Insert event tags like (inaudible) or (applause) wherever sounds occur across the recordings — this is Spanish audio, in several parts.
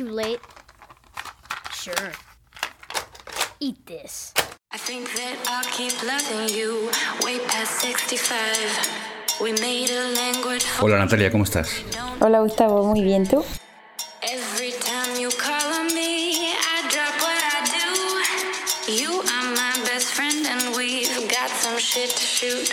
too late? Sure. Eat this. I think that I'll keep loving you way past 65. We made a language Hola Natalia, ¿cómo estás? Hola Gustavo, muy bien, ¿tú? Every time you call on me, I drop what I do. You are my best friend, and we've got some shit to shoot.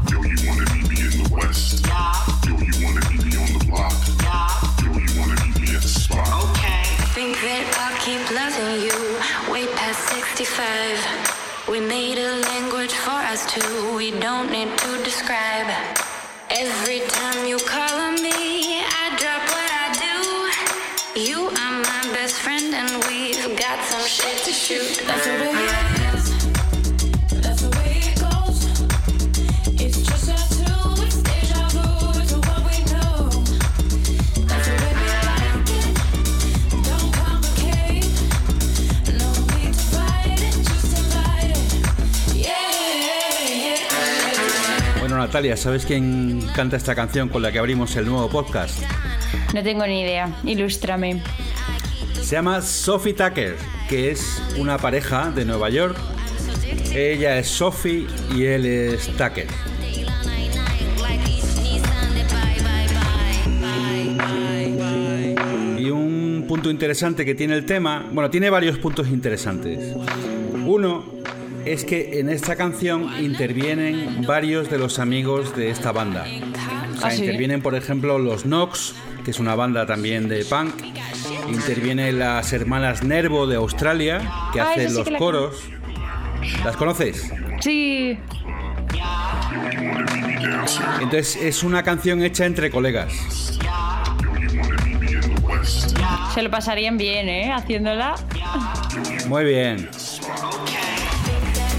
Natalia, ¿sabes quién canta esta canción con la que abrimos el nuevo podcast? No tengo ni idea, ilústrame. Se llama Sophie Tucker, que es una pareja de Nueva York. Ella es Sophie y él es Tucker. Y un punto interesante que tiene el tema, bueno, tiene varios puntos interesantes. Uno es que en esta canción intervienen varios de los amigos de esta banda. O sea, ¿Ah, sí? intervienen, por ejemplo, los Knox, que es una banda también de punk. Intervienen las hermanas Nervo de Australia, que Ah, hacen sí los que la coros. ¿Las conoces? Sí? Entonces es una canción hecha entre colegas. Se lo pasarían bien, ¿eh? Haciéndola. Muy bien.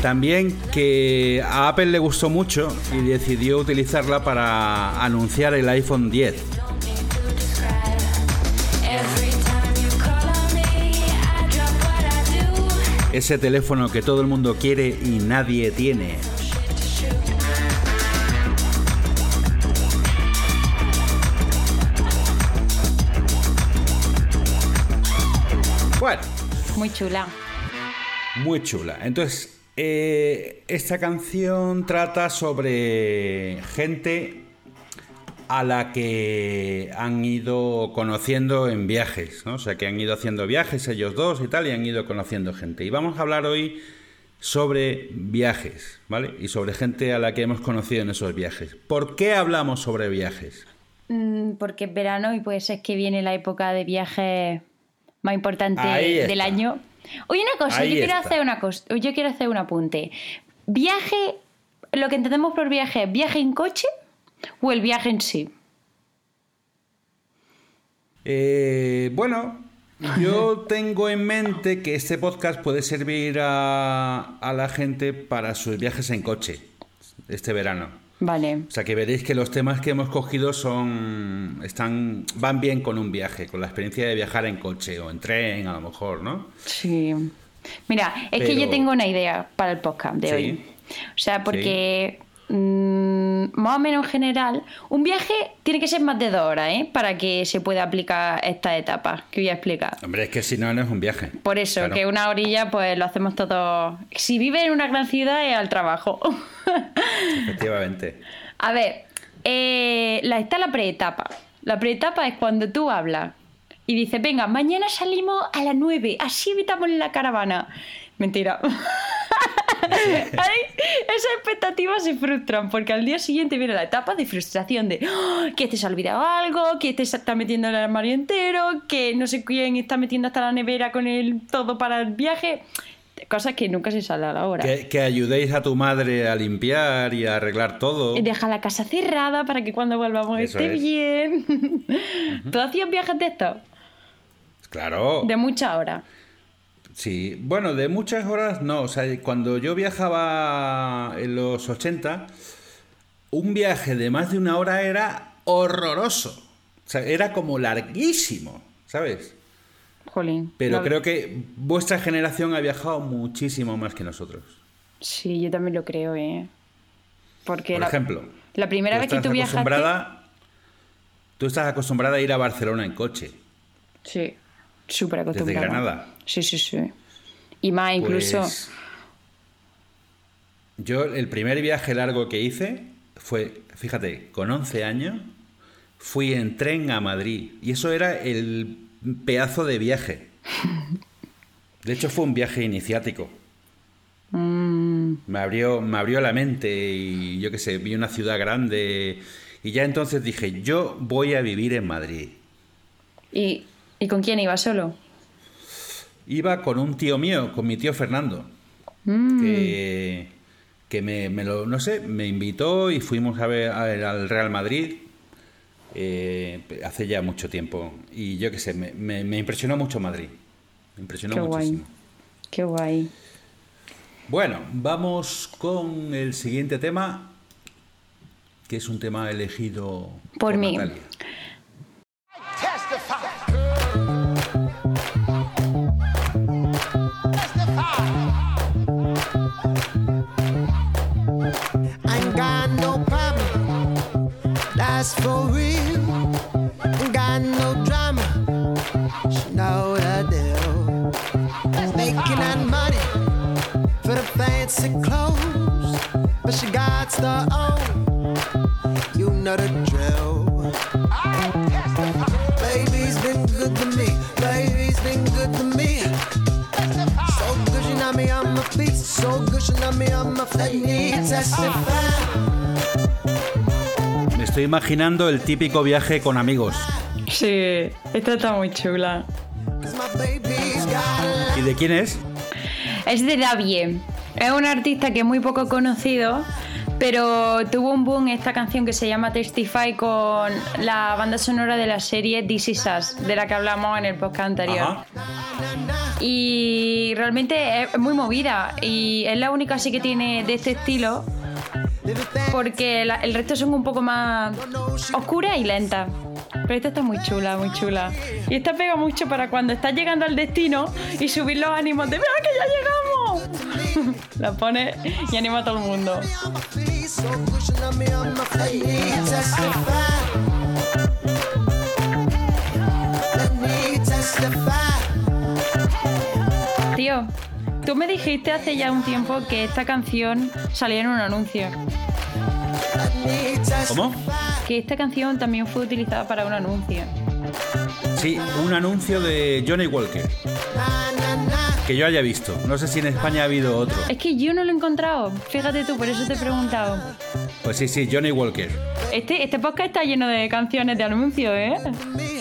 También que a Apple le gustó mucho y decidió utilizarla para anunciar el iPhone 10. Every time you call on me, I drop what I do. Ese teléfono que todo el mundo quiere y nadie tiene. Bueno, Muy chula. muy chula. Entonces, eh, esta canción trata sobre gente a la que han ido conociendo en viajes, ¿no? O sea, que han ido haciendo viajes ellos dos y tal, y han ido conociendo gente. Y vamos a hablar hoy sobre viajes, ¿vale? Y sobre gente a la que hemos conocido en esos viajes. ¿Por qué hablamos sobre viajes? Mm, porque es verano y pues es que viene la época de viaje más importante del año. Oye, una cosa, Ahí yo quiero está. hacer una cosa, yo quiero hacer un apunte. Viaje, lo que entendemos por viaje, ¿es viaje en coche o el viaje en sí? Eh, bueno, yo (laughs) tengo en mente que este podcast puede servir a, a la gente para sus viajes en coche este verano. Vale. O sea que veréis que los temas que hemos cogido son están van bien con un viaje, con la experiencia de viajar en coche o en tren a lo mejor, ¿no? Sí. Mira, es que yo tengo una idea para el podcast de Sí. hoy. O sea, porque mm, más o menos en general, un viaje tiene que ser más de dos horas, ¿eh? Para que se pueda aplicar esta etapa que voy a explicar. Hombre, es que si no no es un viaje. Por eso, Claro. que una orilla, pues lo hacemos todo. Si vive en una gran ciudad, es al trabajo. (laughs) Efectivamente. A ver, eh, la, está la preetapa. La preetapa es cuando tú hablas y dices, venga, mañana salimos a las 9, así evitamos la caravana. Mentira. (laughs) (laughs) Esas expectativas se frustran porque al día siguiente viene la etapa de frustración de "Ah, que este se ha olvidado algo, que se está metiendo en el armario entero, que no sé quién está metiendo hasta la nevera con el todo para el viaje. Cosas que nunca se sale a la hora. Que, que ayudéis a tu madre a limpiar y a arreglar todo. Deja la casa cerrada para que cuando volvamos Eso esté es. bien. ¿Tú hacías viajes de estos? Claro. De muchas horas. Sí, bueno, de muchas horas no. O sea, cuando yo viajaba en los 80, un viaje de más de una hora era horroroso. O sea, era como larguísimo, ¿sabes? Jolín. Pero creo que vuestra generación ha viajado muchísimo más que nosotros. Sí, yo también lo creo, ¿eh? Porque Por la, ejemplo, la primera vez que tú viajaste... acostumbrada- Tú estás acostumbrada a ir a Barcelona en coche. Sí, súper acostumbrada. Granada? Sí, sí, sí. Y más incluso... Pues, yo el primer viaje largo que hice fue, fíjate, con 11 años, fui en tren a Madrid. Y eso era el pedazo de viaje. (laughs) De hecho, fue un viaje iniciático. Mm, Me abrió, me abrió la mente y yo qué sé, vi una ciudad grande. Y ya entonces dije, yo voy a vivir en Madrid. ¿Y, ¿Y con quién iba solo? Iba con un tío mío, con mi tío Fernando, Mm. que, que me, me lo, no sé, me invitó y fuimos a ver, a ver al Real Madrid eh, hace ya mucho tiempo. Y yo qué sé, me, me- me impresionó mucho Madrid. Me impresionó Qué guay. muchísimo. Qué guay. Bueno, vamos con el siguiente tema, que es un tema elegido Por mí. Natalia. That's for real. Got no drama, she know the deal. Making that money for the fancy clothes, but she got the own. You know the drill. Baby's been good to me, baby's been good to me. So good she knock me on my feet, so good she knock me on my feet. Testify. Estoy imaginando el típico viaje con amigos. Sí, esta está muy chula. ¿Y de quién es? Es de Davie. Es un artista que es muy poco conocido, pero tuvo un boom esta canción que se llama Testify con la banda sonora de la serie This Is Us, de la que hablamos en el podcast anterior. Ajá. Y realmente es muy movida y es la única así que tiene de este estilo. Porque el resto son un poco más oscuras y lentas. Pero esta está muy chula, muy chula. Y esta pega mucho para cuando estás llegando al destino y subir los ánimos de ¡Mira que ya llegamos! (laughs) la pone y anima a todo el mundo. Tío, tú me dijiste hace ya un tiempo que esta canción salía en un anuncio. ¿Cómo? Que esta canción también fue utilizada para un anuncio. Sí, un anuncio de Johnny Walker, que yo haya visto. No sé si en España ha habido otro. Es que yo no lo he encontrado. Fíjate tú, por eso te he preguntado. Pues sí, sí, Johnny Walker. Este, este podcast está lleno de canciones de anuncios, ¿eh?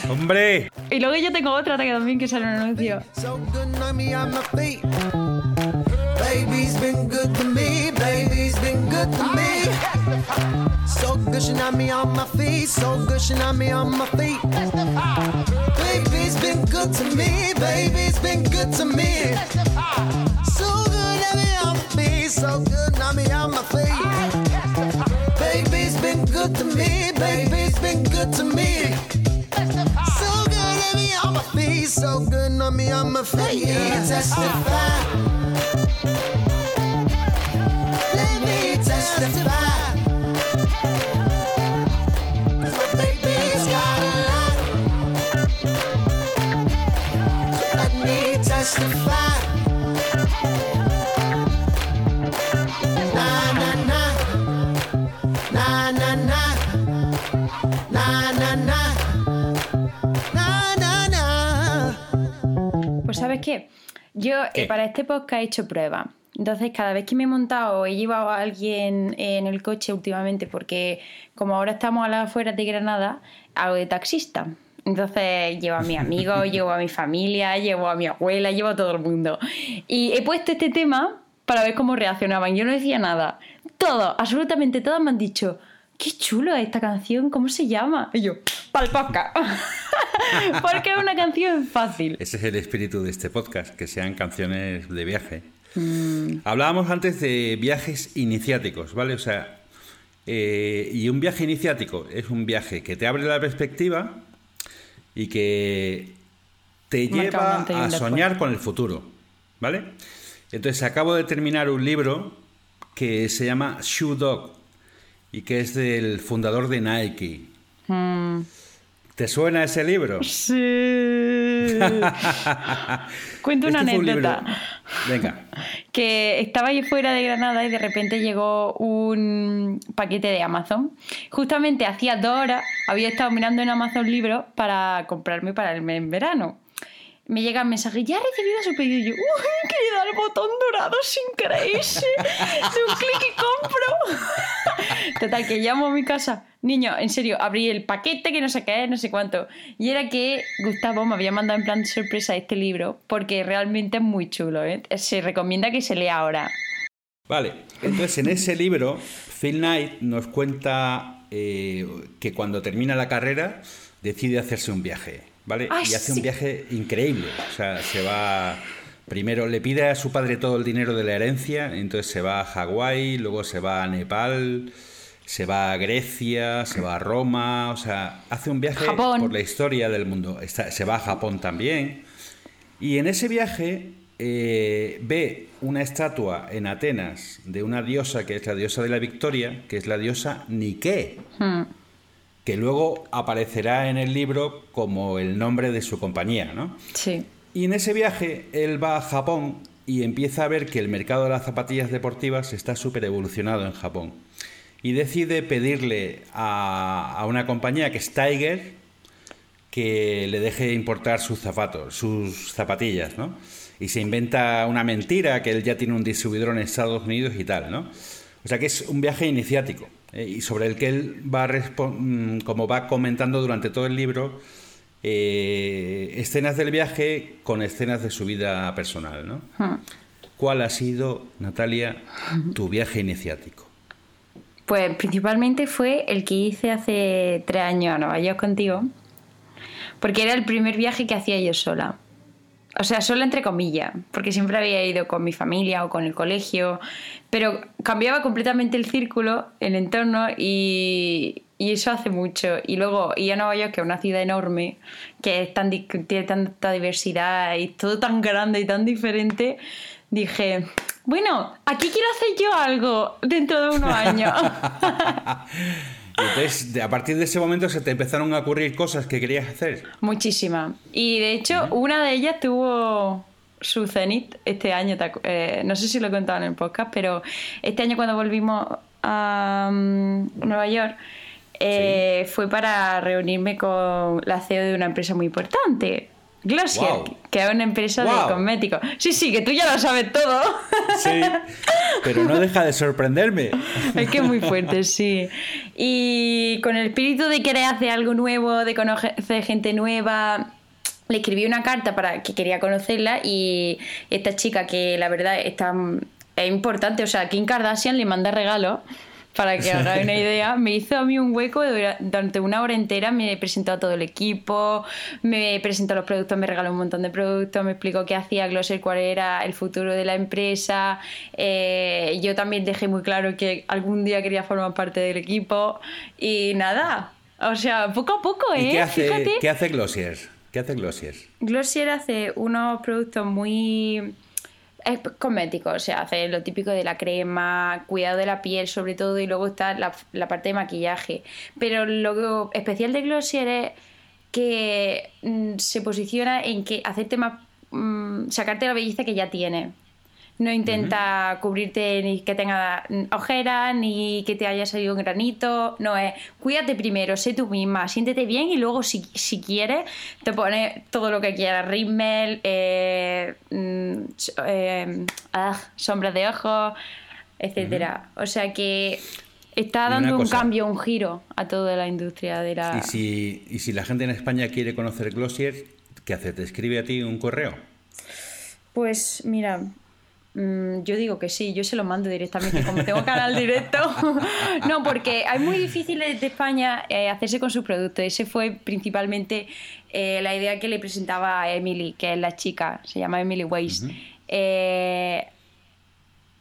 ¡Hombre! Y luego yo tengo otra que también que sale en un anuncio. Been good to me, baby's been good to me. So good, she knock me on my feet, so good, she knock me on my feet. Baby's been good to me, baby's been good to me. So good, knock me on my feet, so good, knock me on my feet. Baby's been good to me, baby's been good to me. So good, let me on my feet. So good, let me on my feet. Testify. Yo eh, para este podcast he hecho pruebas. Entonces, cada vez que me he montado he llevado a alguien en el coche últimamente, porque como ahora estamos a las afueras de Granada, hago de taxista. Entonces, llevo a mis (laughs) amigos, llevo a mi familia, llevo a mi abuela, llevo a todo el mundo. Y he puesto este tema para ver cómo reaccionaban. Yo no decía nada. Todos, absolutamente todos me han dicho, qué chulo es esta canción, ¿cómo se llama? Y yo, pa'l podcast. (laughs) Porque es una canción fácil. Ese es el espíritu de este podcast, que sean canciones de viaje. Mm. Hablábamos antes de viajes iniciáticos, ¿vale? O sea, eh, y un viaje iniciático es un viaje que te abre la perspectiva y que te lleva a soñar con el futuro, ¿vale? Entonces acabo de terminar un libro que se llama Shoe Dog y que es del fundador de Nike. Mm. ¿Te suena ese libro? (laughs) Sí. Cuento una Este un anécdota. Venga. que estaba yo fuera de Granada y de repente llegó un paquete de Amazon. Justamente hacía dos horas había estado mirando en Amazon libros para comprarme para el en verano. Me llega el mensaje, ya he recibido su pedido. Y yo, uy, querido dar el botón dorado sin creerse. De un clic y compro. Total, que llamo a mi casa. Niño, en serio, abrí el paquete que no sé qué no sé cuánto. Y era que Gustavo me había mandado en plan sorpresa este libro porque realmente es muy chulo. ¿eh? Se recomienda que se lea ahora. Vale, entonces en ese libro, Phil Knight nos cuenta eh, que cuando termina la carrera decide hacerse un viaje, ¿vale? Ay, y hace sí. un viaje increíble. O sea, se va. Primero le pide a su padre todo el dinero de la herencia, entonces se va a Hawái, luego se va a Nepal, se va a Grecia, se va a Roma, o sea, hace un viaje Japón. por la historia del mundo. Está- se va a Japón también. Y en ese viaje eh, ve una estatua en Atenas de una diosa que es la diosa de la victoria, que es la diosa Nike, Hmm. Que luego aparecerá en el libro como el nombre de su compañía, ¿no? Sí. Y en ese viaje él va a Japón y empieza a ver que el mercado de las zapatillas deportivas está súper evolucionado en Japón. Y decide pedirle a, a una compañía que es Tiger que le deje importar sus zapatos, sus zapatillas, ¿no? Y se inventa una mentira que él ya tiene un distribuidor en Estados Unidos y tal, ¿no? O sea que es un viaje iniciático eh, y sobre el que él va, mm, como va comentando durante todo el libro, eh, escenas del viaje con escenas de su vida personal, ¿no? ¿Cuál ha sido, Natalia, tu viaje iniciático? Pues principalmente fue el que hice hace tres años a Nueva York contigo, porque era el primer viaje que hacía yo sola. O sea, sola entre comillas, porque siempre había ido con mi familia o con el colegio, pero cambiaba completamente el círculo, el entorno y, y eso hace mucho. Y luego ir a Nueva York, que es una ciudad enorme, que es tan, tiene tanta diversidad y todo tan grande y tan diferente, dije, bueno, aquí quiero hacer yo algo dentro de unos años. (laughs) (laughs) Y entonces, a partir de ese momento se te empezaron a ocurrir cosas que querías hacer. Muchísimas. Y de hecho, una de ellas tuvo su cenit este año. ¿te acu- eh, no sé si lo he contado en el podcast, pero este año cuando volvimos a mm, Nueva York eh, fue para reunirme con la CEO de una empresa muy importante. Glossier, que es una empresa de cosméticos. Sí, sí, que tú ya lo sabes todo. Sí, pero no deja de sorprenderme. Es que es muy fuerte, sí. Y con el espíritu de querer hacer algo nuevo, de conocer gente nueva, le escribí una carta para que quería conocerla y esta chica que la verdad está, es importante, o sea, Kim Kardashian le manda regalos. Para que (laughs) hagáis una idea, me hizo a mí un hueco dura- durante una hora entera, me presentó a todo el equipo, me presentó los productos, me regaló un montón de productos, me explicó qué hacía Glosser, cuál era el futuro de la empresa. eh, yo también dejé muy claro que algún día quería formar parte del equipo y nada. O sea, poco a poco, ¿eh? ¿Y qué hace, Fíjate. qué hace Glossier? ¿Qué hace Glossier? Glossier hace unos productos muy es cosméticos, o sea, hace lo típico de la crema, cuidado de la piel sobre todo, y luego está la, parte de maquillaje. Pero lo especial de Glossier es que mm, se posiciona en que hacerte más, mm, sacarte la belleza que ya tienes. No intenta cubrirte ni que tenga ojeras, ni que te haya salido un granito. No es, cuídate primero, sé tú misma, siéntete bien y luego si, si quieres te pones todo lo que quieras. Rimmel, eh, mm, eh, ah, sombras de ojos, etcétera. O sea que está dando un cosa. cambio, un giro a toda la industria de la... Y si, y si la gente en España quiere conocer Glossier, ¿qué hace? ¿Te escribe a ti un correo? Pues mira, yo digo que sí, yo se lo mando directamente, como tengo canal directo. (laughs) no, porque es muy difícil desde España eh, hacerse con su producto. Ese fue principalmente eh, la idea que le presentaba a Emily, que es la chica, se llama Emily Weiss. Eh,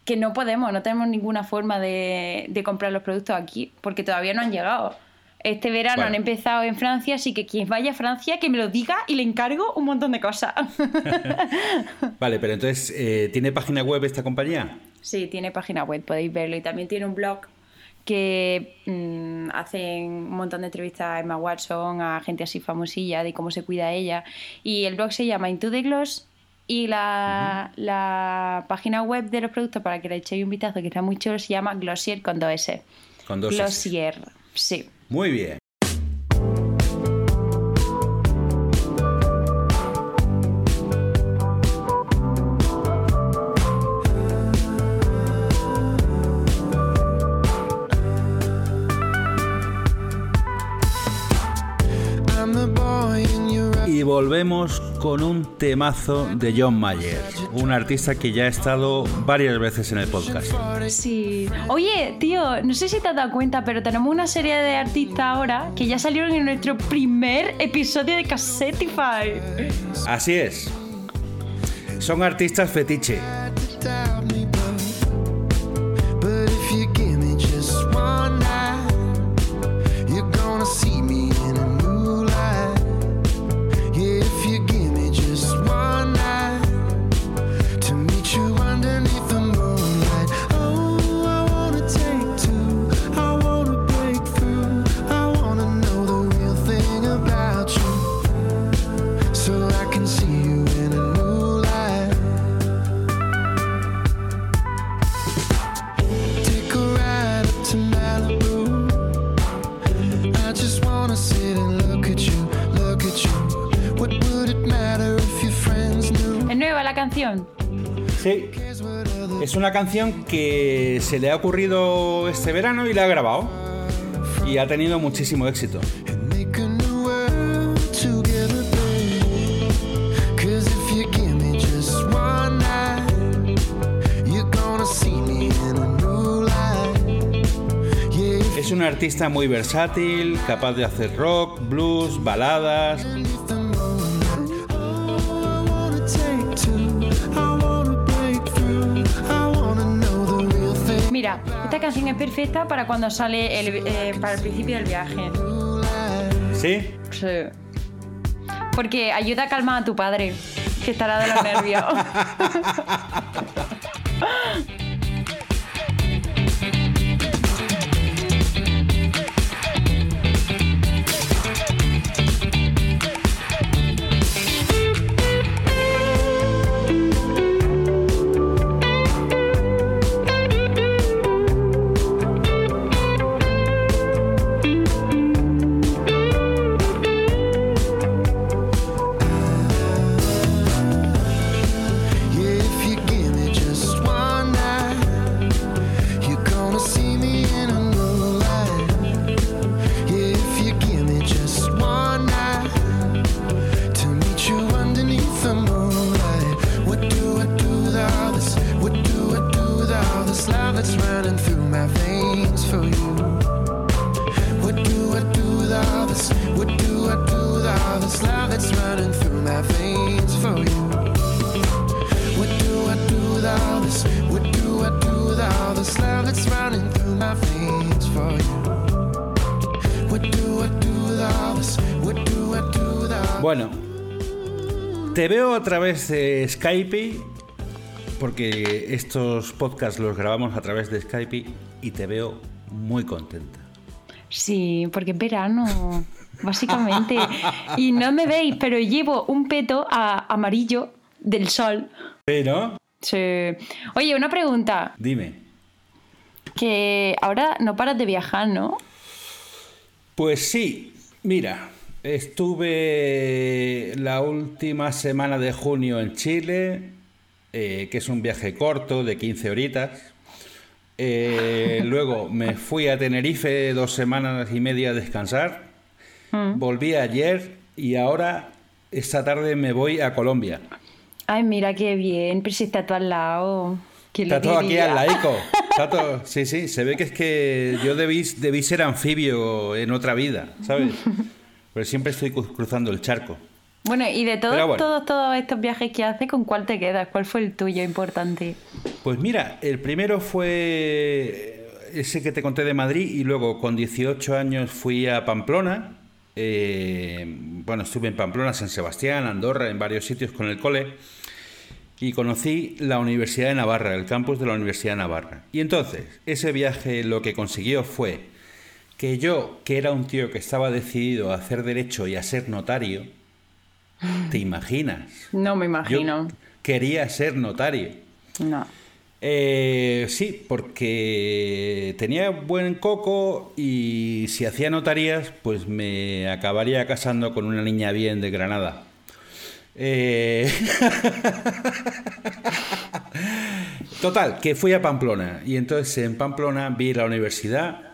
que no podemos, no tenemos ninguna forma de, de comprar los productos aquí, porque todavía no han llegado. Este verano Bueno. han empezado en Francia, así que quien vaya a Francia, que me lo diga y le encargo un montón de cosas. (laughs) Vale, pero entonces, eh, ¿tiene página web esta compañía? Sí, tiene página web, podéis verlo. Y también tiene un blog que mm, hacen un montón de entrevistas a Emma Watson, a gente así famosilla, de cómo se cuida ella. Y el blog se llama Into the Gloss. Y la, la página web de los productos, para que le echéis un vistazo, que está muy chulo, se llama Glossier con dos S. Con dos S. Glossier, sí. Muy bien. Volvemos con un temazo de John Mayer, un artista que ya ha estado varias veces en el podcast. Sí. Oye, tío, no sé si te has dado cuenta, pero tenemos una serie de artistas ahora que ya salieron en nuestro primer episodio de Cassetify. Así es. Son artistas fetiche. Sí. Es una canción que se le ha ocurrido este verano y la ha grabado. Y ha tenido muchísimo éxito. Es un artista muy versátil, capaz de hacer rock, blues, baladas. Mira, esta canción es perfecta para cuando sale el, eh, para el principio del viaje. ¿Sí? Sí. Porque ayuda a calmar a tu padre, que estará de los nervios. (laughs) través de Skype, porque estos podcasts los grabamos a través de Skype y te veo muy contenta. Sí, porque es verano, básicamente. Y no me veis, pero llevo un peto a- amarillo del sol. Pero, Sí. Oye, una pregunta. dime, Que ahora no paras de viajar, ¿no? pues sí, mira, estuve la última semana de junio en Chile, eh, que es un viaje corto de 15 horitas. Eh, (laughs) luego me fui a Tenerife dos semanas y media a descansar. Volví ayer y ahora esta tarde me voy a Colombia. Ay, mira qué bien, pero si está todo al lado. ¿Quién lo Está todo aquí al laico. Todo- (laughs) Sí, sí, se ve que es que yo debí, debí ser anfibio en otra vida, ¿sabes? (laughs) Pero siempre estoy cru- cruzando el charco. Bueno, y de todos, bueno. todos, todos estos viajes que haces, ¿con cuál te quedas? ¿Cuál fue el tuyo importante? Pues mira, el primero fue ese que te conté de Madrid y luego con 18 años fui a Pamplona. Eh, bueno, estuve en Pamplona, San Sebastián, Andorra, en varios sitios con el cole y conocí la Universidad de Navarra, el campus de la Universidad de Navarra. Y entonces, ese viaje lo que consiguió fue que yo, que era un tío que estaba decidido a hacer derecho y a ser notario, ¿te (laughs) imaginas? No me Yo imagino. quería ser notario. No. Eh, sí, porque tenía buen coco y si hacía notarías, pues me acabaría casando con una niña bien de Granada. Eh, (laughs) Total, que fui a Pamplona y entonces en Pamplona vi la universidad,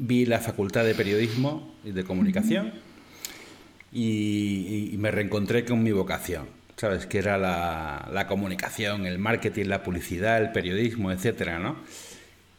vi la facultad de periodismo y de comunicación y, y me reencontré con mi vocación, ¿sabes? Que era la, la comunicación, el marketing, la publicidad, el periodismo, etcétera, ¿no?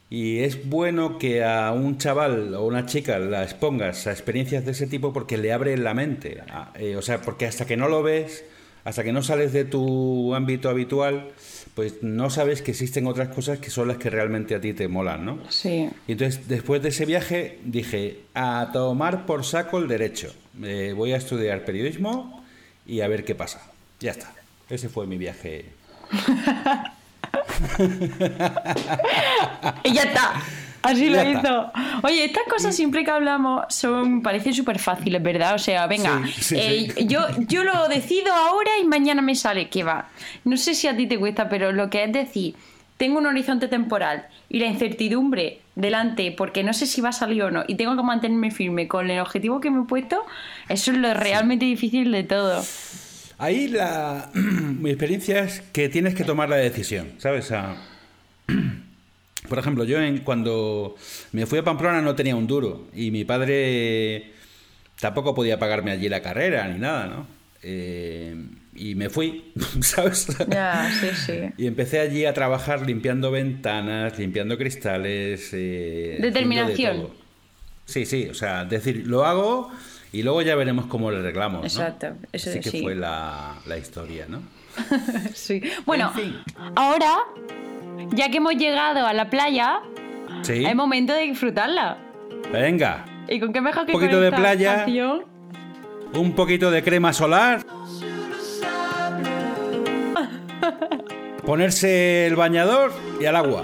Y es bueno que a un chaval o una chica la expongas a experiencias de ese tipo porque le abre la mente. eh, o sea, porque hasta que no lo ves, hasta que no sales de tu ámbito habitual, pues no sabes que existen otras cosas que son las que realmente a ti te molan, ¿no? Sí. Y entonces, después de ese viaje, dije, a tomar por saco el derecho. Eh, voy a estudiar periodismo y a ver qué pasa. Ya está. Ese fue mi viaje. (laughs) Y ya está. Así lo hizo. Oye, estas cosas siempre que hablamos son parecen súper fáciles, ¿verdad? O sea, venga, Sí, sí, eh, sí. Yo, yo lo decido ahora y mañana me sale. que va? No sé si a ti te cuesta, pero lo que es decir, tengo un horizonte temporal y la incertidumbre delante porque no sé si va a salir o no y tengo que mantenerme firme con el objetivo que me he puesto, eso es lo realmente difícil de todo. Ahí la (clears throat) mi experiencia es que tienes que tomar la decisión, ¿sabes? A- (clears throat) Por ejemplo, yo en, cuando me fui a Pamplona no tenía un duro y mi padre tampoco podía pagarme allí la carrera ni nada, ¿no? Eh, y me fui, (laughs) ¿sabes? Ya, sí, sí. Y empecé allí a trabajar limpiando ventanas, limpiando cristales. eh, de Determinación. Sí, sí, o sea, decir, lo hago y luego ya veremos cómo le arreglamos. ¿no? Exacto, eso Así que sí. fue la, la historia, ¿no? (laughs) Sí. Bueno, En fin. ahora, ya que hemos llegado a la playa, Sí. es momento de disfrutarla. Venga, ¿Y con qué mejor que Un poquito con de esta playa. canción? un poquito de crema solar. (laughs) Ponerse el bañador y al agua.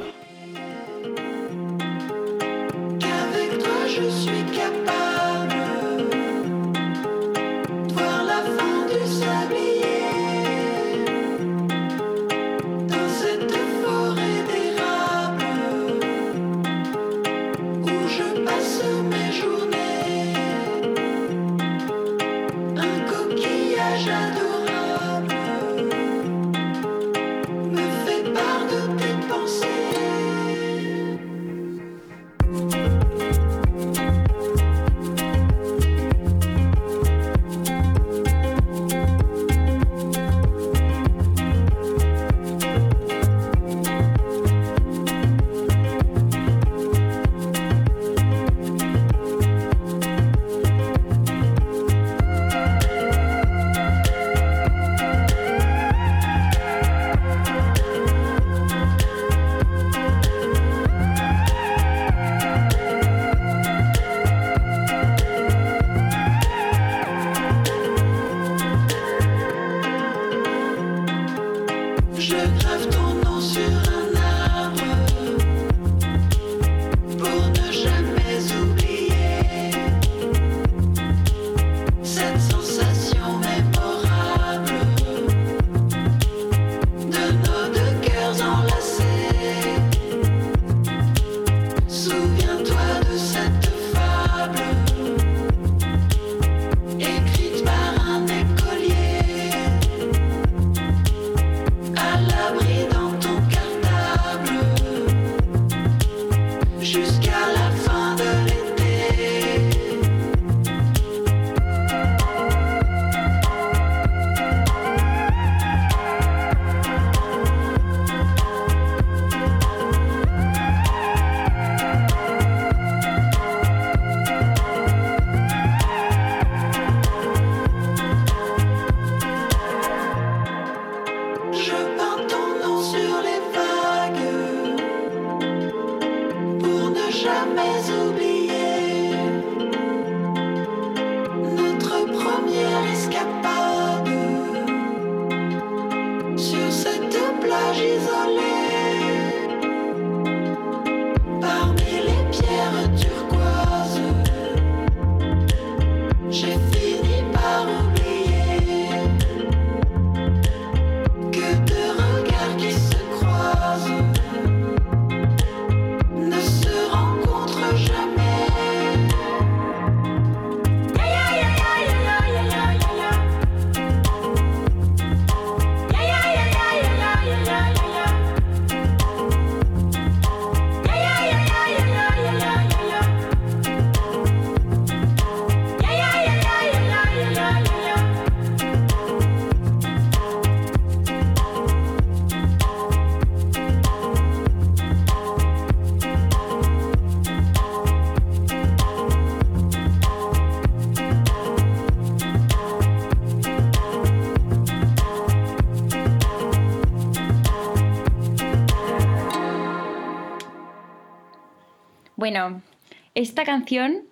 Esta canción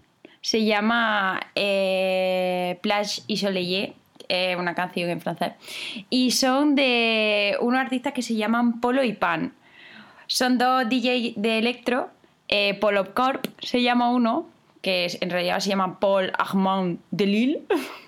se llama eh, Plage y Soleil, eh, una canción en francés. Y son de unos artistas que se llaman Polo y Pan. Son dos DJ de electro. Eh, Polo Corp se llama uno, que en realidad se llama Paul Armand Delille.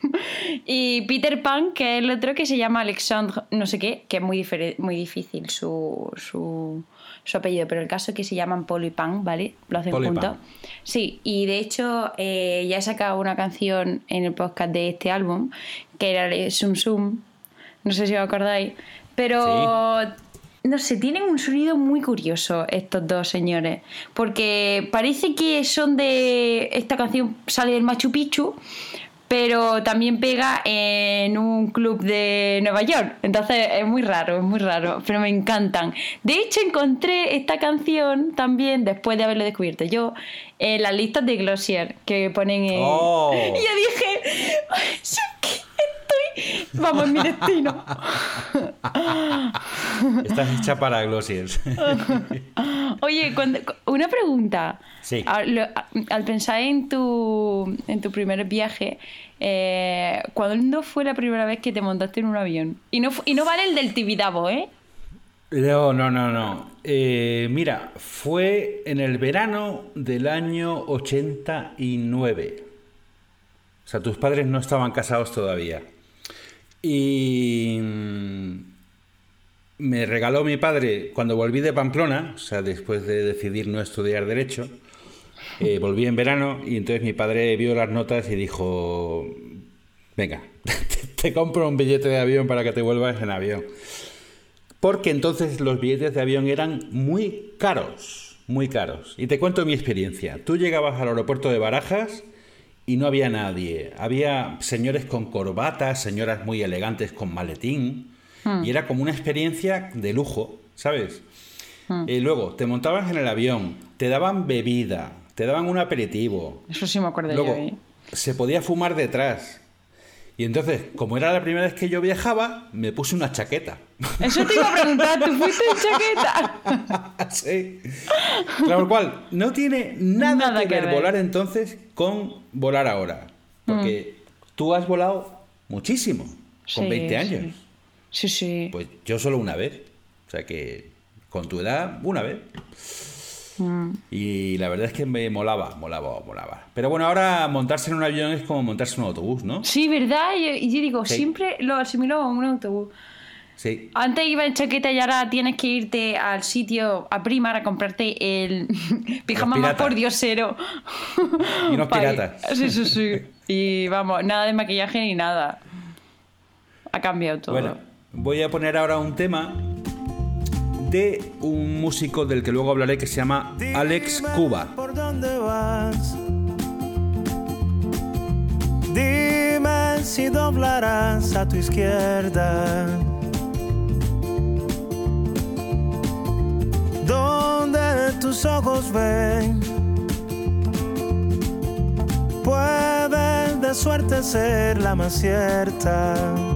(laughs) y Peter Pan, que es el otro que se llama Alexandre no sé qué, que es muy, muy difícil su, su, su apellido. Pero el caso es que se llaman Polo y Pan, ¿vale? Lo hacen juntos. Sí, y de hecho eh, ya he sacado una canción en el podcast de este álbum, que era de Sum Sum, no sé si os acordáis, pero no sé, tienen un sonido muy curioso estos dos señores, porque parece que son de... Esta canción sale del Machu Picchu, pero también pega en un club de Nueva York. Entonces es muy raro, es muy raro, pero me encantan. De hecho, encontré esta canción también, después de haberlo descubierto yo, en las listas de Glossier que ponen en... Oh. (laughs) Y yo dije, "Sí, que estoy... (laughs) Vamos, en mi destino. Estás hecha para Glossiers. (laughs) Oye, cuando- una pregunta. Sí. Al, lo- al pensar en tu, en tu primer viaje, eh, ¿cuándo fue la primera vez que te montaste en un avión? Y no, y no vale el del Tibidabo, ¿eh? No, no, no, no. Eh, mira, fue en el verano del año 89. O sea, tus padres no estaban casados todavía. Y mm, me regaló mi padre cuando volví de Pamplona, o sea, después de decidir no estudiar derecho, eh, (laughs) volví en verano y entonces mi padre vio las notas y dijo, venga, (laughs) te, te compro un billete de avión para que te vuelvas en avión. Porque entonces los billetes de avión eran muy caros, muy caros. Y te cuento mi experiencia. Tú llegabas al aeropuerto de Barajas y no había nadie. Había señores con corbatas, señoras muy elegantes con maletín. Y era como una experiencia de lujo, ¿sabes? Y luego te montabas en el avión, te daban bebida, te daban un aperitivo. Eso sí me acuerdo Luego, yo. ¿eh? se podía fumar detrás. Y entonces, como era la primera vez que yo viajaba, me puse una chaqueta. Eso te iba a preguntar, ¿tú fuiste en chaqueta? (laughs) sí. Claro cual, no tiene nada, Nada que, ver, ver. volar entonces con volar ahora. Porque tú has volado muchísimo, con Sí, 20 años. sí. Sí, sí. Pues yo solo una vez. O sea que con tu edad, una vez. Mm. Y la verdad es que me molaba, molaba, molaba. Pero bueno, ahora montarse en un avión es como montarse en un autobús, ¿no? Sí, ¿verdad? Y y yo digo, Sí. siempre lo asimilo a un autobús. Sí. Antes iba en chaqueta y ahora tienes que irte al sitio a Primar a comprarte el (laughs) pijama más por diosero. Y unos (laughs) piratas. Sí, sí, sí. (laughs) Y vamos, nada de maquillaje ni nada. Ha cambiado todo. Bueno, voy a poner ahora un tema de un músico del que luego hablaré que se llama Alex Cuba. ¿Por dónde vas? Dime si doblarás a tu izquierda. Donde tus ojos ven. Puede de suerte ser la más cierta.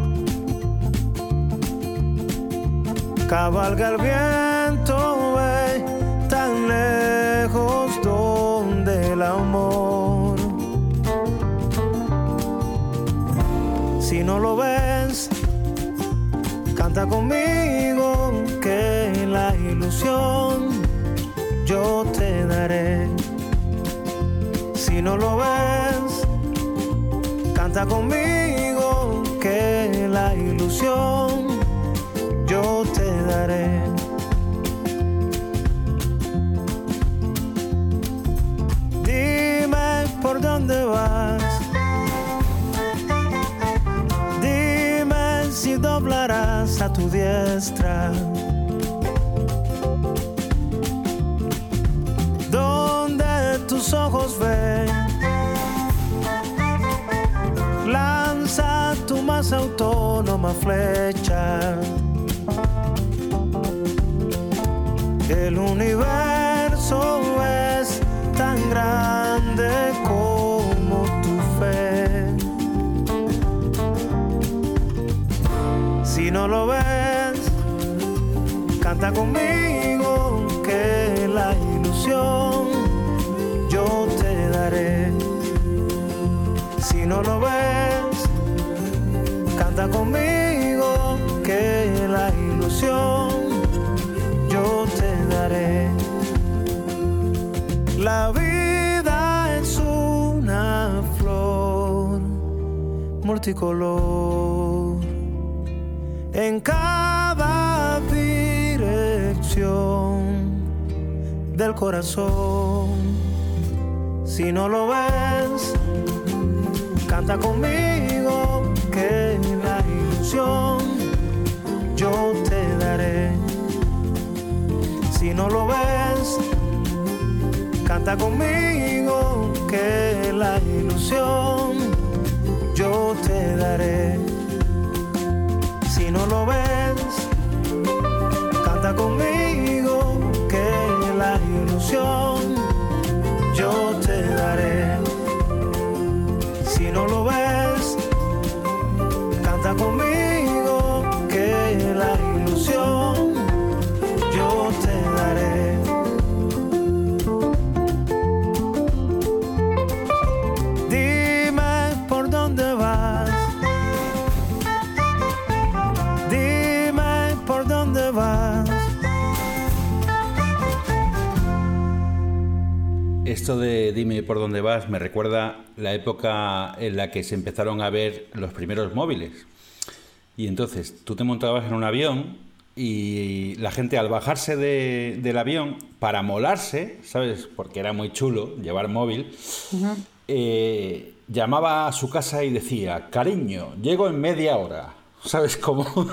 Cabalga el viento, ve tan lejos donde el amor. Si no lo ves, canta conmigo que la ilusión yo te daré. Si no lo ves, canta conmigo que la ilusión yo te daré. Dime por dónde vas. Dime si doblarás a tu diestra. Donde tus ojos ven. Lanza tu más autónoma flecha. El universo es tan grande como tu fe. Si no lo ves, canta conmigo que la ilusión yo te daré. Si no lo ves, canta conmigo que la ilusión multicolor en cada dirección del corazón. Si no lo ves, canta conmigo que la ilusión yo te daré. Si no lo ves, canta conmigo que la ilusión yo te daré. Si no lo ves, canta conmigo que la ilusión yo te daré. Esto de dime por dónde vas me recuerda la época en la que se empezaron a ver los primeros móviles. Y entonces tú te montabas en un avión y la gente al bajarse de- del avión, para molarse, ¿sabes? Porque era muy chulo llevar móvil, eh, llamaba a su casa y decía, cariño, llego en media hora. ¿Sabes cómo? (laughs)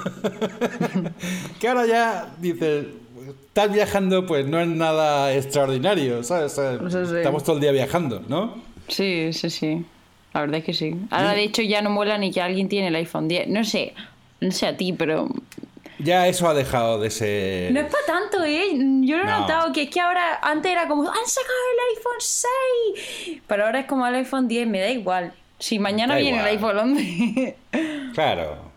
(laughs) que ahora ya dices, estás viajando, pues no es nada extraordinario, ¿sabes? Estamos todo el día viajando, ¿no? Sí, sí, sí. La verdad es que sí. Ahora, de hecho, ya no mola ni que alguien tiene el iPhone 10. No sé, no sé a ti, pero Ya eso ha dejado de ser... No es para tanto, ¿eh? Yo lo he No. notado, que es que ahora, antes era como, han sacado el iPhone 6, pero ahora es como el iPhone 10, me da igual. Si mañana Da viene el iPhone 11. Claro.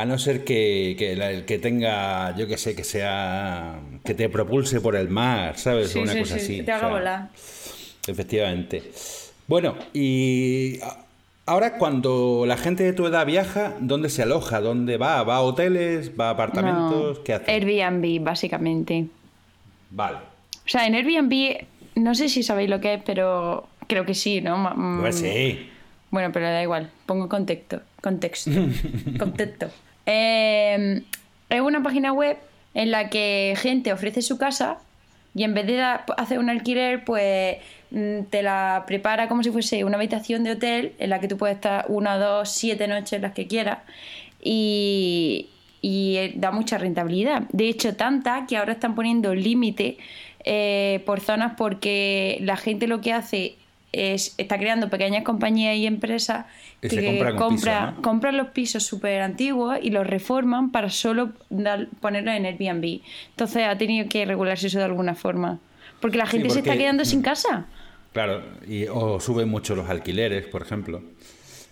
A no ser que, que el que tenga, yo que sé, que sea... que te propulse por el mar, ¿sabes? sí, o una sí, cosa sí, así. que te o haga sea, volar. Efectivamente. Bueno, y ahora cuando la gente de tu edad viaja, ¿dónde se aloja? ¿Dónde va? ¿Va a hoteles? ¿Va a apartamentos? No, ¿Qué hace? Airbnb, básicamente. Vale. O sea, en Airbnb, no sé si sabéis lo que es, pero creo que sí, ¿no? Mm, Pues sí. Bueno, pero da igual, pongo contexto. Contexto. (laughs) contexto. Eh, es una página web en la que gente ofrece su casa y en vez de hacer un alquiler, pues mm, te la prepara como si fuese una habitación de hotel en la que tú puedes estar una, dos, siete noches, las que quieras. Y, y, eh, da mucha rentabilidad. De hecho, tanta que ahora están poniendo límite eh, por zonas porque la gente lo que hace es está creando pequeñas compañías y empresas Y que compran compra- piso, ¿no? compran los pisos súper antiguos y los reforman para solo dar- ponerlos en Airbnb. Entonces ha tenido que regularse eso de alguna forma. Porque la Sí, gente se está quedando sin casa. Claro, y, o suben mucho los alquileres, por ejemplo.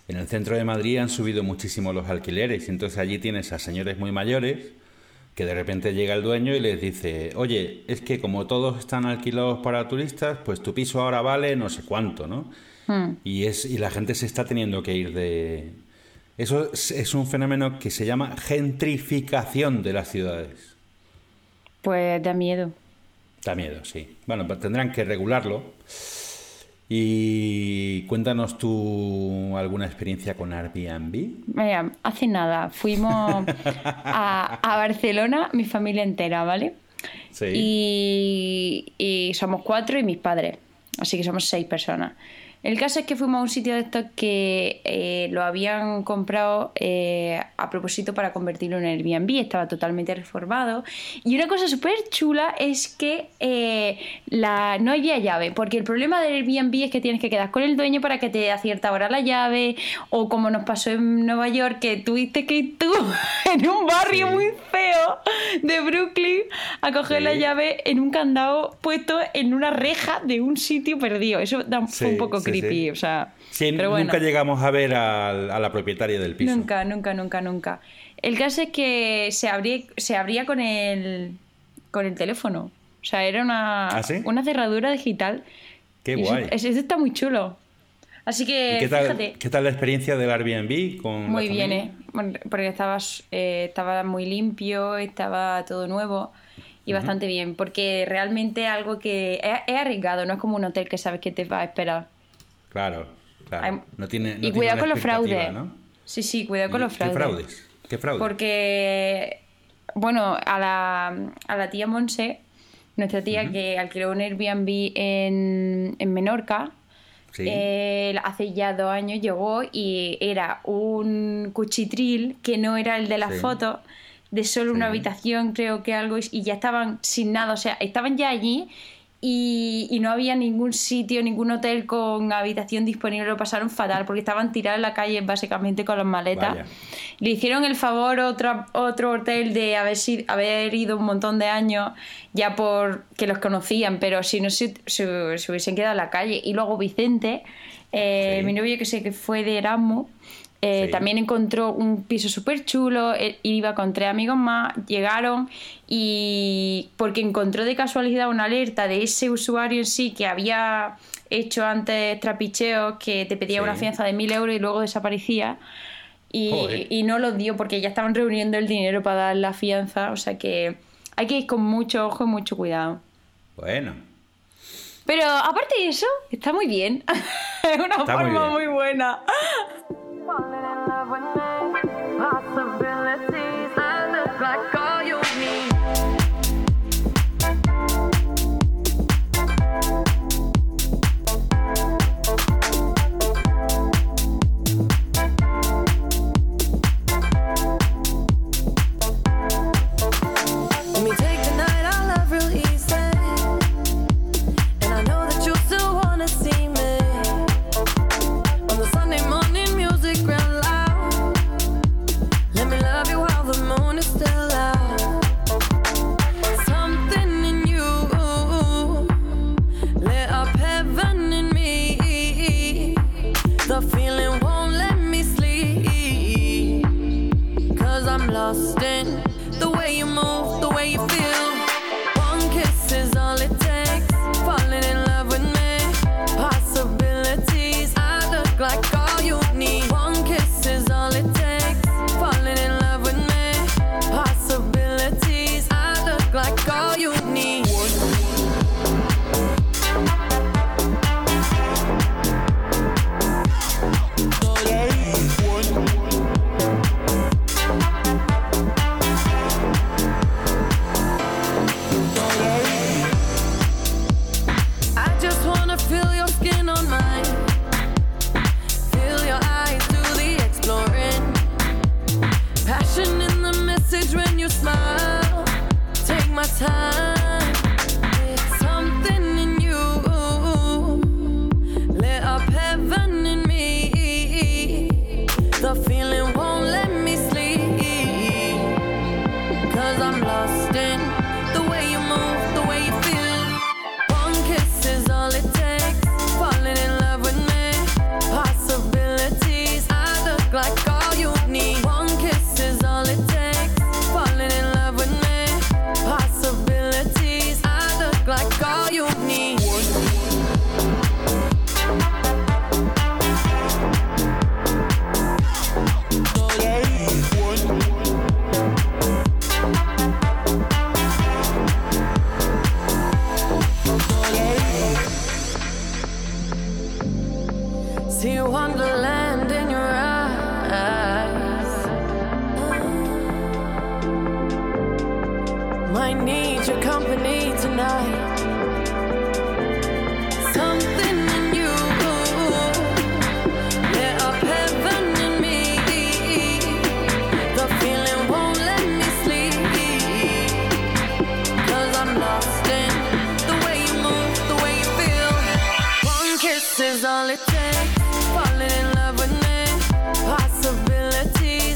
En el centro de Madrid han subido muchísimo los alquileres, y entonces allí tienes a señores muy mayores que de repente llega el dueño y les dice, oye, es que como todos están alquilados para turistas, pues tu piso ahora vale no sé cuánto, ¿no? Hmm. Y, es, y la gente se está teniendo que ir de... Eso es, es un fenómeno que se llama gentrificación de las ciudades. Pues da miedo. Da miedo, sí. Bueno, pues tendrán que regularlo. Y cuéntanos tú alguna experiencia con Airbnb. Mira, hace nada fuimos a, a Barcelona, mi familia entera, ¿vale? Sí. Y, y somos cuatro y mis padres. Así que somos seis personas. El caso es que fuimos a un sitio de estos que eh, lo habían comprado eh, a propósito para convertirlo en Airbnb. Estaba totalmente reformado. Y una cosa súper chula es que eh, la, no había llave. Porque el problema del Airbnb es que tienes que quedar con el dueño para que te dé a cierta hora la llave. O como nos pasó en Nueva York, que tuviste que ir tú (laughs) en un barrio Sí. muy feo de Brooklyn a coger Sí. la llave en un candado puesto en una reja de un sitio perdido. Eso da- Sí, un poco creepy, sí. o sea. Sí, pero bueno, nunca llegamos a ver al- a, la propietaria del piso. nunca, nunca, nunca, nunca. El caso es que se abría, se abría con el con el teléfono. O sea, era una, ¿Ah, sí? una cerradura digital. Qué Y guay. Eso, eso está muy chulo. Así ¿Y que, qué tal, fíjate. qué tal la experiencia del Airbnb con Muy bien? ¿eh? Porque estaba, eh, estaba muy limpio, estaba todo nuevo y bastante bien. Porque realmente algo que es arriesgado, no es como un hotel que sabes que te va a esperar. Claro, claro. No tiene, no y tiene cuidado la con los fraudes. ¿no? Sí, sí, cuidado con los ¿Qué fraudes. ¿Qué fraudes? Porque, bueno, a la, a la tía Monse, nuestra tía que alquiló un Airbnb en, en Menorca, Sí. eh, hace ya dos años llegó y era un cuchitril que no era el de las Sí. fotos, de solo una habitación, creo que algo, y ya estaban sin nada, o sea, estaban ya allí. Y, y no había ningún sitio, ningún hotel con habitación disponible, lo pasaron fatal porque estaban tirados en la calle básicamente con las maletas. Vaya. Le hicieron el favor otro, otro hotel de haber, ido un montón de años ya por que los conocían, pero si no se, se- se hubiesen quedado en la calle. Y luego Vicente, eh, Sí. mi novio que sé que fue de Erasmus, eh, Sí. también encontró un piso súper chulo, él iba con tres amigos más, llegaron y porque encontró de casualidad una alerta de ese usuario en sí que había hecho antes trapicheos que te pedía Sí. una fianza de mil euros y luego desaparecía. Y, no los dio porque ya estaban reuniendo el dinero para dar la fianza. O sea que hay que ir con mucho ojo y mucho cuidado. Bueno, Pero aparte de eso, está muy bien. (laughs) es una Está forma muy buena. falling in love with me. Possibilities, I look like. All in love with.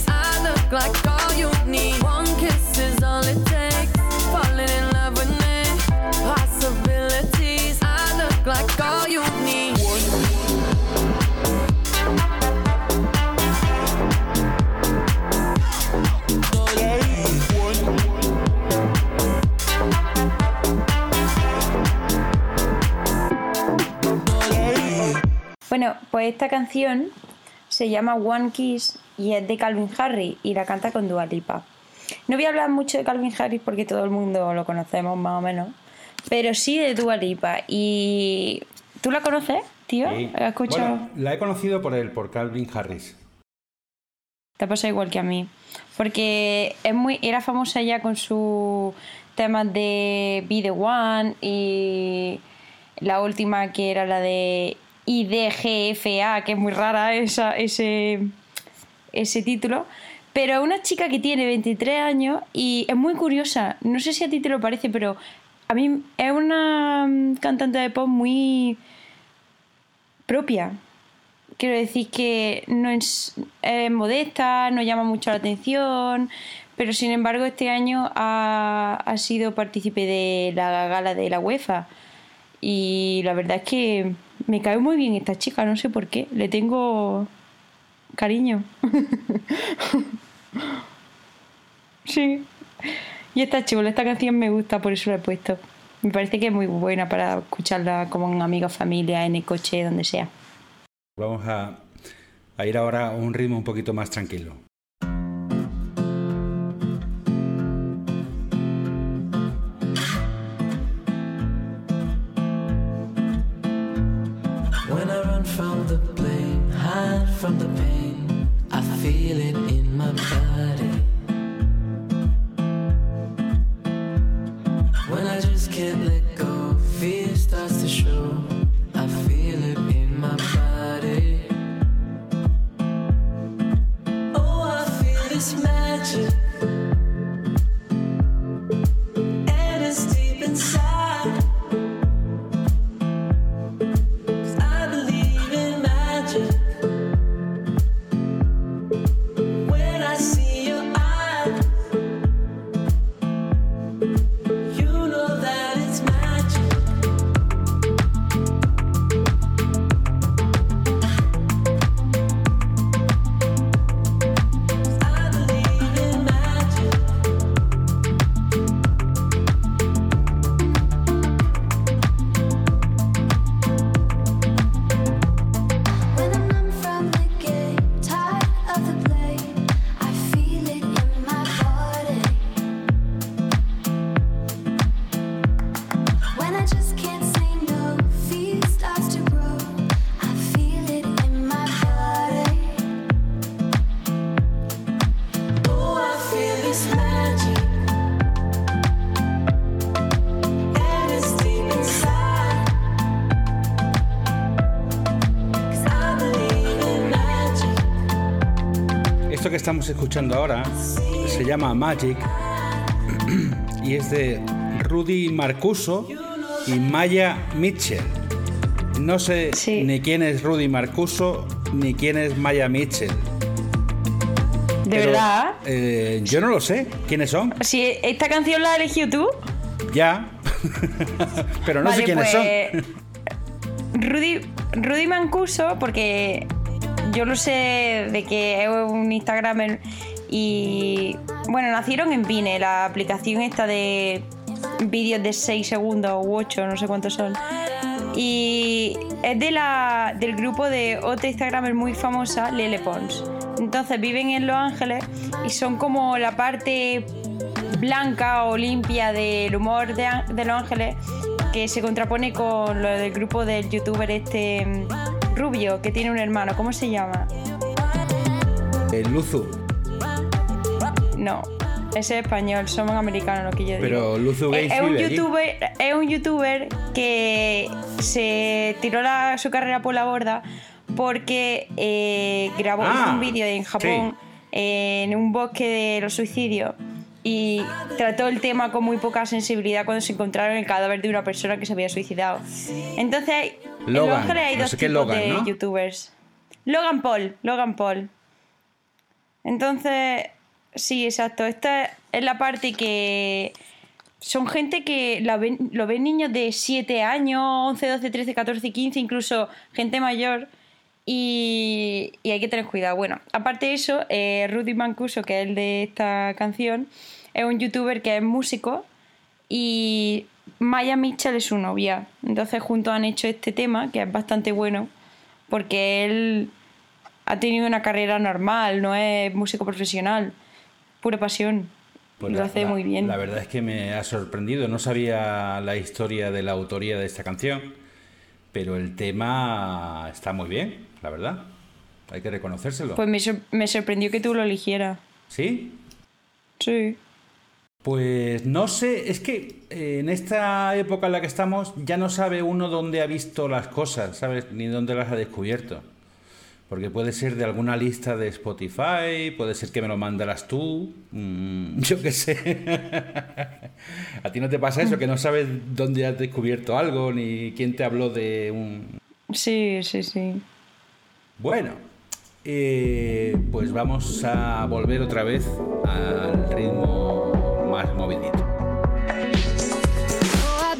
I look like Bueno, pues esta canción se llama One Kiss y es de Calvin Harris y la canta con Dua Lipa. No voy a hablar mucho de Calvin Harris porque todo el mundo lo conocemos más o menos, pero sí de Dua Lipa. ¿Y tú la conoces, tío? Sí. ¿Has escuchado? Bueno, la he conocido por él, por Calvin Harris. Te pasa igual que a mí. Porque es muy, era famosa ya con sus temas de Be the One y la última que era la de IDGFA, que es muy rara esa, ese, ese título. Pero una chica que tiene 23 años y es muy curiosa. No sé si a ti te lo parece, pero a mí es una mm, cantante de pop muy propia. Quiero decir que no es, es modesta, no llama mucho la atención, pero sin embargo este año ha, ha sido partícipe de la gala de la UEFA. Y la verdad es que me cae muy bien esta chica, no sé por qué. Le tengo cariño. (laughs) sí. Y está chula, esta canción me gusta, por eso la he puesto. Me parece que es muy buena para escucharla como un amigo, familia, en el coche, donde sea. Vamos a, a ir ahora a un ritmo un poquito más tranquilo. From the pain, estamos escuchando ahora se llama Magic (clears throat) y es de Rudy Marcuso y Maya Mitchell. No sé Sí. ni quién es Rudy Marcuso ni quién es Maya Mitchell. ¿De Pero, verdad? eh, yo no lo sé. ¿Quiénes son? Si esta canción la has elegido tú, Ya. (laughs) Pero no sé quiénes pues, Rudy, Rudy Mancuso, porque yo lo sé de que es un Instagramer y bueno, nacieron en Vine, la aplicación esta de vídeos de 6 segundos u 8, no sé cuántos son. Y es de la, del grupo de otra Instagramer muy famosa, Lele Pons. Entonces viven en Los Ángeles y son como la parte blanca o limpia del humor de, Los Ángeles que se contrapone con lo del grupo del youtuber este rubio que tiene un hermano. ¿Cómo se llama? El Luzu. No, ese es español, somos americanos lo que yo digo. Pero Luzu Eh, Gates es un vive allí. youtuber, es un youtuber que se tiró la- su carrera por la borda porque eh, grabó Ah, un vídeo en Japón en un bosque de los suicidios y trató el tema con muy poca sensibilidad cuando se encontraron el cadáver de una persona que se había suicidado. Entonces, hay- en Los Logan, Ángeles hay no dos sé qué tipos Logan, de ¿no? youtubers. Logan Paul, Logan Paul. Entonces, sí, exacto. Esta es la parte que son gente que la ven- lo ven niños de 7 años, 11, 12, 13, 14, 15, incluso gente mayor. Y, y hay que tener cuidado. Bueno, aparte de eso, eh, Rudy Mancuso, que es el de esta canción, es un youtuber que es músico y Maya Mitchell es su novia. Entonces juntos han hecho este tema, que es bastante bueno, porque él ha tenido una carrera normal, no es músico profesional, pura pasión. Pues lo la- hace la- muy bien. La verdad es que me ha sorprendido. No sabía la historia de la autoría de esta canción, pero el tema está muy bien, la verdad. Hay que reconocérselo. Pues me, sor- me sorprendió que tú lo eligieras. ¿Sí? Sí. Pues no sé, es que eh, en esta época en la que estamos ya no sabe uno dónde ha visto las cosas, ¿sabes? Ni dónde las ha descubierto. Porque puede ser de alguna lista de Spotify, puede ser que me lo mandarás tú, mm, (laughs) yo qué sé. ¿A ti no te pasa eso? Que no sabes dónde has descubierto algo, ni quién te habló de un... Sí, sí, sí. Bueno, eh, pues vamos a volver otra vez al ritmo más movidito. Oh,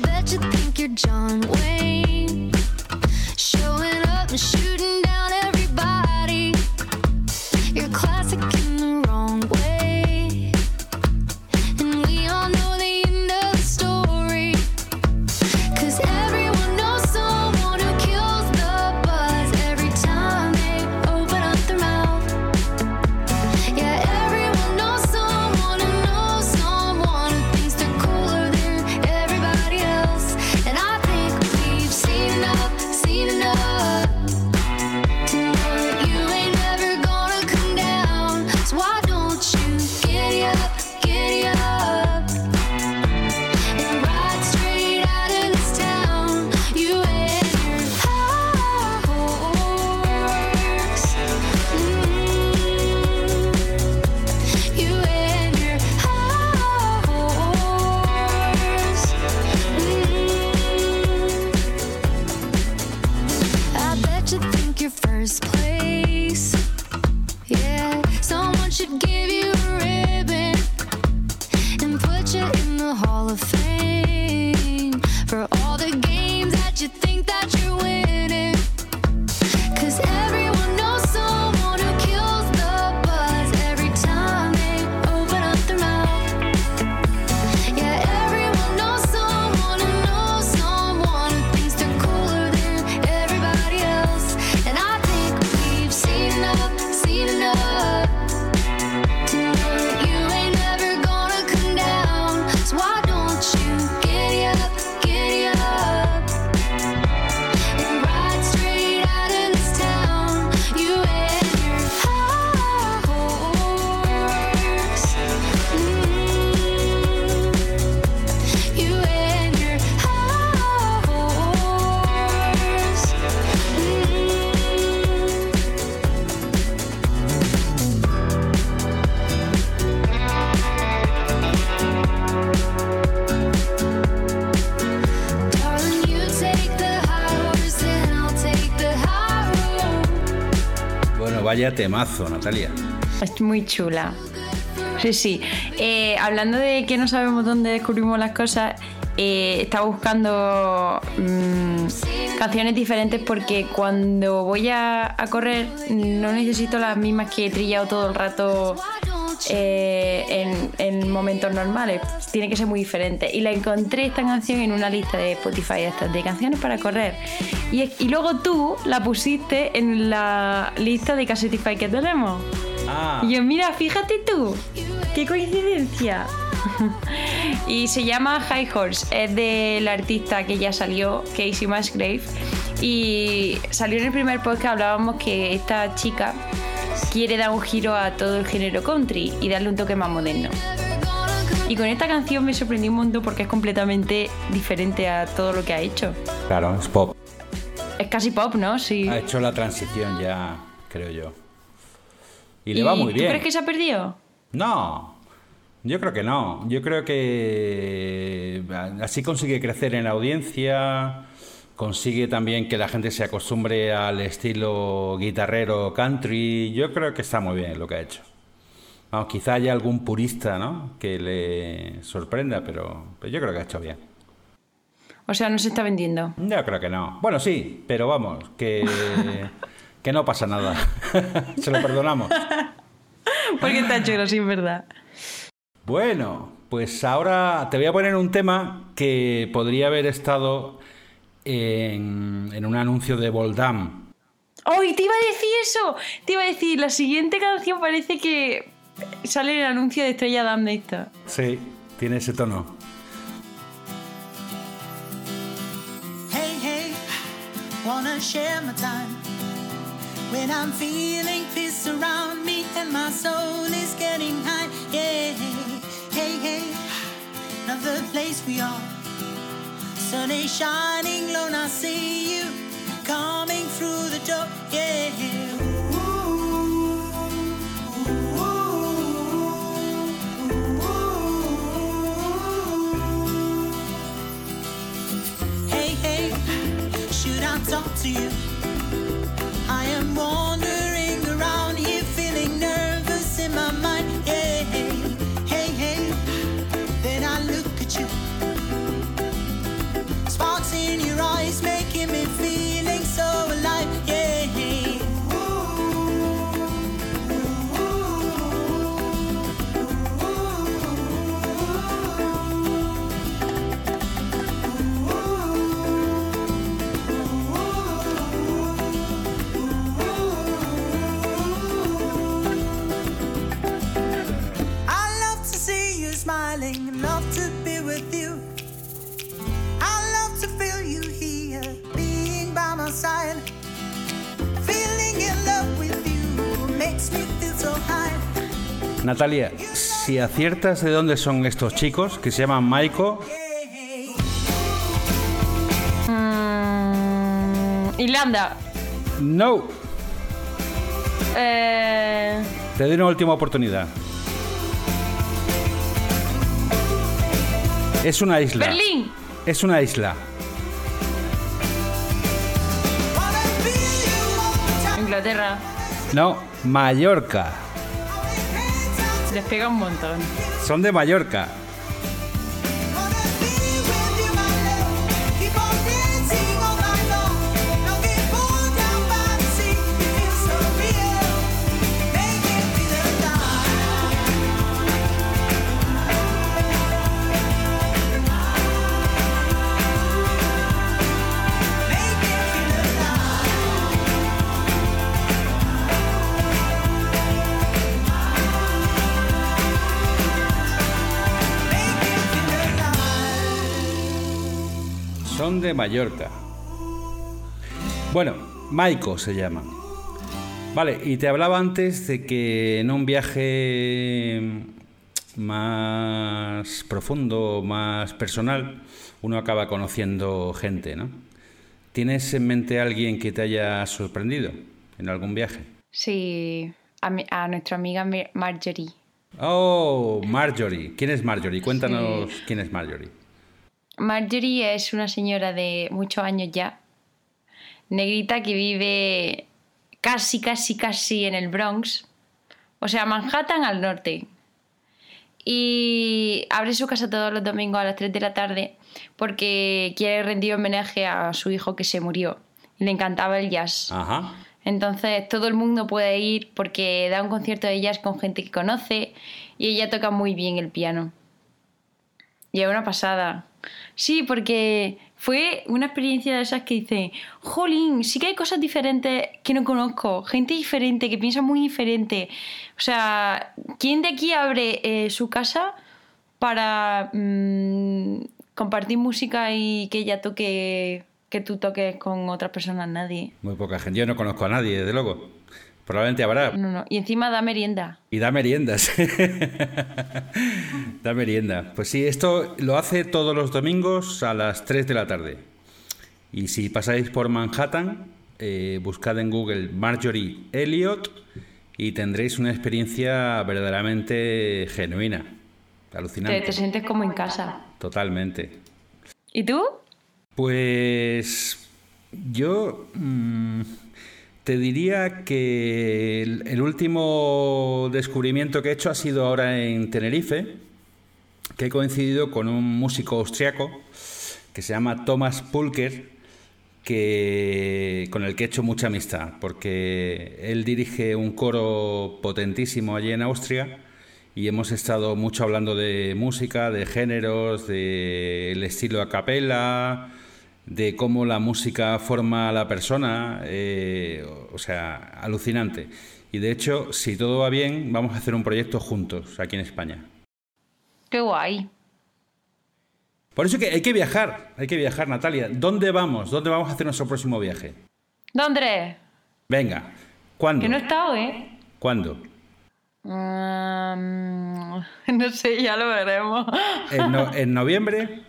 temazo, Natalia. Es muy chula. Sí, sí. Eh, hablando de que no sabemos dónde descubrimos las cosas, eh, estaba buscando mm, canciones diferentes porque cuando voy a, a correr no necesito las mismas que he trillado todo el rato eh, en, en momentos normales. Tiene que ser muy diferente. Y la encontré esta canción en una lista de Spotify estas de canciones para correr. Y, y luego tú la pusiste en la lista de Cassetify que tenemos. Ah, Y yo, mira, fíjate tú, qué coincidencia. (laughs) y se llama High Horse, es del artista que ya salió, Casey Musgrave. Y salió en el primer podcast, hablábamos que esta chica quiere dar un giro a todo el género country y darle un toque más moderno. Y con esta canción me sorprendió un montón porque es completamente diferente a todo lo que ha hecho. claro, es pop. Es casi pop, ¿no? Sí. Ha hecho la transición ya, creo yo. Y le va muy ¿Tú bien. crees que se ha perdido? No, yo creo que no. Yo creo que así consigue crecer en la audiencia, consigue también que la gente se acostumbre al estilo guitarrero country. Yo creo que está muy bien lo que ha hecho. Vamos, quizá haya algún purista, ¿no? Que le sorprenda, pero, pero yo creo que ha hecho bien. O sea, no se está vendiendo. Yo creo que no. Bueno, sí, pero vamos, que, (laughs) que no pasa nada. (laughs) se lo perdonamos. Porque está chulo, sí, es verdad. Bueno, pues ahora te voy a poner un tema que podría haber estado en, en un anuncio de Voldam. ¡Ay, te iba a decir eso! Te iba a decir, la siguiente canción parece que sale el anuncio de Estrella Damm de esta. Sí, tiene ese tono. Hey, hey, wanna share my time. When I'm feeling peace around me and my soul is getting high. Yeah, hey, hey, love the place we are. Sun is shining low, and I see you coming through the door. Yeah. Talk to you? Natalia, si aciertas de dónde son estos chicos, que se llaman Maiko, Mm, Irlanda. no, Eh, te doy una última oportunidad. Es una isla. Berlín. Es una isla. Inglaterra. No, Mallorca. Les pega un montón. Son de Mallorca. Son de Mallorca. Bueno, Maiko se llama. Vale, y te hablaba antes de que en un viaje más profundo, más personal, uno acaba conociendo gente, ¿no? ¿Tienes en mente a alguien que te haya sorprendido en algún viaje? Sí, a, mi- a nuestra amiga Mar- Marjorie. Oh, Marjorie. ¿Quién es Marjorie? Cuéntanos quién es Marjorie. Marjorie es una señora de muchos años ya, negrita que vive casi, casi, casi en el Bronx, o sea, Manhattan al norte. Y abre su casa todos los domingos a las 3 de la tarde porque quiere rendir homenaje a su hijo que se murió. Le encantaba el jazz. Ajá. Entonces todo el mundo puede ir porque da un concierto de jazz con gente que conoce y ella toca muy bien el piano. Y es una pasada. Sí, porque fue una experiencia de esas que dice, jolín, sí que hay cosas diferentes que no conozco, gente diferente, que piensa muy diferente. O sea, ¿quién de aquí abre eh, su casa para mm, compartir música y que ella toque, que tú toques con otras personas? Nadie. Muy poca gente. Yo no conozco a nadie, desde luego. Probablemente habrá. No, no. Y encima da merienda. Y da meriendas. (laughs) da merienda. Pues sí, esto lo hace todos los domingos a las 3 de la tarde. Y si pasáis por Manhattan, eh, buscad en Google Marjorie Elliot y tendréis una experiencia verdaderamente genuina. Te, Alucinante. te sientes como en casa. Totalmente. ¿Y tú? Pues yo mm, te diría que el, último descubrimiento que he hecho ha sido ahora en Tenerife, que he coincidido con un músico austriaco que se llama Thomas Pulker, que, con el que he hecho mucha amistad, porque él dirige un coro potentísimo allí en Austria y hemos estado mucho hablando de música, de géneros, del estilo a capella, de cómo la música forma a la persona, eh, o sea, alucinante. Y de hecho, si todo va bien, vamos a hacer un proyecto juntos aquí en España. Qué guay. Por eso que hay que viajar, hay que viajar, Natalia. ¿Dónde vamos? ¿Dónde vamos a hacer nuestro próximo viaje? ¿Dónde? Venga, ¿cuándo? Que no he estado, ¿eh? ¿Cuándo? (laughs) No sé, ya lo veremos. ¿En, no- en noviembre?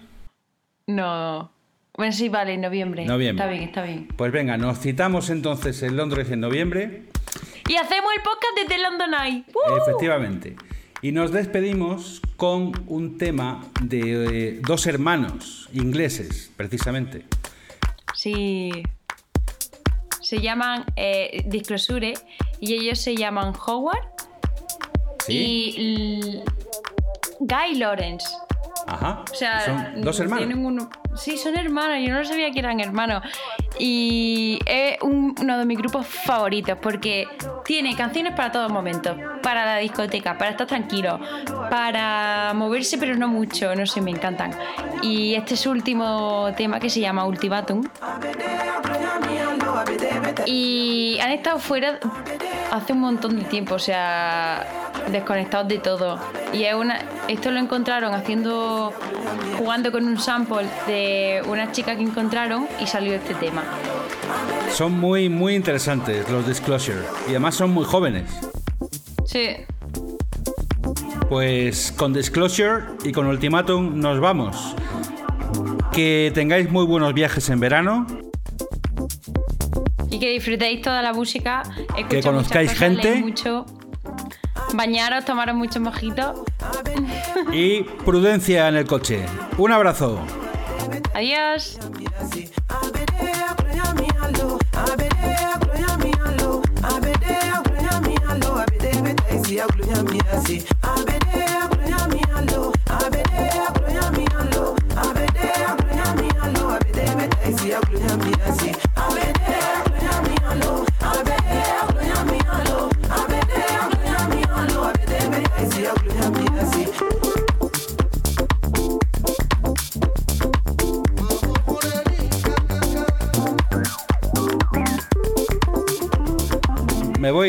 No. Bueno, sí, vale, en noviembre. Noviembre. Está bien, está bien. Pues venga, nos citamos entonces en Londres en noviembre. Y hacemos el podcast desde London Eye. ¡Uh! Efectivamente. Y nos despedimos con un tema de eh, dos hermanos ingleses, precisamente. Sí. Se llaman eh, Disclosure y ellos se llaman Howard ¿Sí? y Guy Lawrence. Ajá. O sea, Son dos hermanos. tienen uno- Sí, son hermanos. Yo no sabía que eran hermanos. Y es un- uno de mis grupos favoritos porque tiene canciones para todos momentos. Para la discoteca, para estar tranquilo, para moverse pero no mucho. No sé, me encantan. Y este es su último tema que se llama Ultimatum. Y han estado fuera hace un montón de tiempo, o sea, desconectados de todo. Y es una, esto lo encontraron haciendo, jugando con un sample de una chica que encontraron y salió este tema. Son muy, muy interesantes los Disclosure. Y además son muy jóvenes. Sí. Pues con Disclosure y con Ultimatum nos vamos. Que tengáis muy buenos viajes en verano. Y que disfrutéis toda la música, Que conozcáis cosas, gente. mucho, bañaros, tomaros muchos mojitos. Y prudencia en el coche. Un abrazo. Adiós.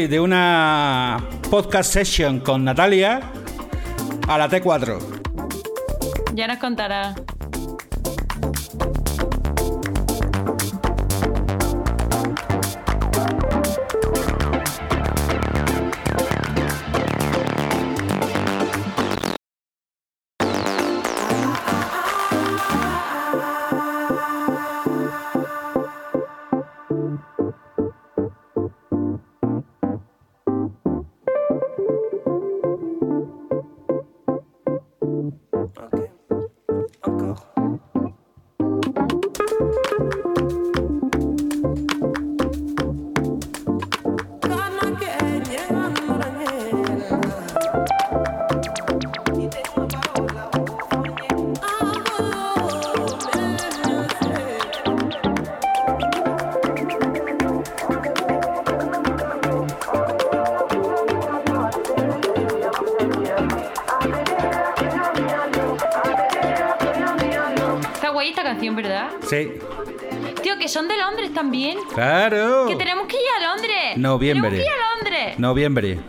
De una podcast session con Natalia a la T4. Ya nos contará. Sí. Tío, que son de Londres también. Claro. Que tenemos que ir a Londres. Noviembre. Tenemos que ir a Londres. Noviembre.